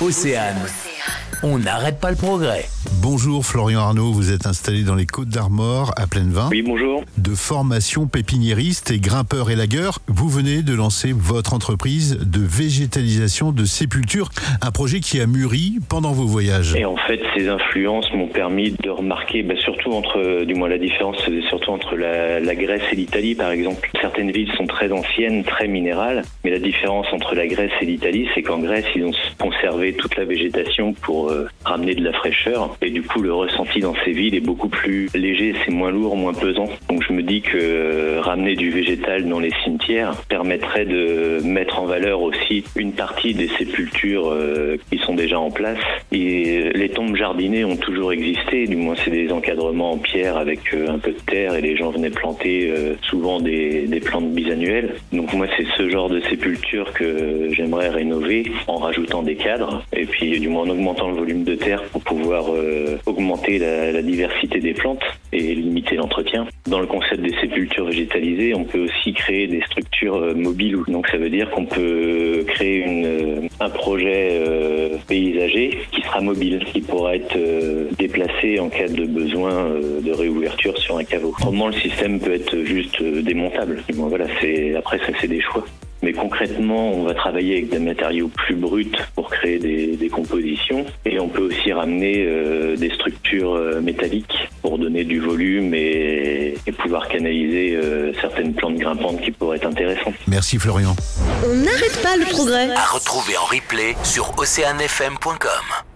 Océane. On n'arrête pas le progrès. Bonjour Florian Arnaud, vous êtes installé dans les Côtes d'Armor à Plaine-Vin. Oui, bonjour. De formation pépiniériste et grimpeur élagueur, vous venez de lancer votre entreprise de végétalisation de sépultures, un projet qui a mûri pendant vos voyages. Et en fait, ces influences m'ont permis de remarquer, bah, surtout entre, du moins la différence, c'est surtout entre la, la Grèce et l'Italie, par exemple. Certaines villes sont très anciennes, très minérales, mais la différence entre la Grèce et l'Italie, c'est qu'en Grèce, ils ont conservé toute la végétation pour euh, ramener de la fraîcheur. Et du coup, le ressenti dans ces villes est beaucoup plus léger, c'est moins lourd, moins pesant. Donc je me dis que euh, ramener du végétal dans les cimetières permettrait de mettre en valeur aussi une partie des sépultures euh, qui sont déjà en place. Et les tombes jardinées ont toujours existé, du moins c'est des encadrements en pierre avec un peu de terre et les gens venaient planter souvent des, des plantes bisannuelles. Donc moi c'est ce genre de sépulture que j'aimerais rénover en rajoutant des cadres et puis du moins en augmentant le volume de terre pour pouvoir euh, augmenter la, diversité des plantes et limiter l'entretien. Dans le concept des sépultures végétalisées, on peut aussi créer des structures euh, mobiles. Donc ça veut dire qu'on peut créer euh, un projet euh, paysager qui sera mobile, qui pourra être euh, déplacé en cas de besoin de réouverture sur un caveau. Comment le système peut être juste démontable Voilà, c'est après ça c'est des choix. Mais concrètement, on va travailler avec des matériaux plus bruts pour créer des, des compositions et on peut aussi ramener euh, des structures euh, métalliques pour donner du volume et, et pouvoir canaliser euh, certaines plantes grimpantes qui pourraient être intéressantes. Merci Florian. On n'arrête pas le progrès. À retrouver en replay sur oceanfm.com.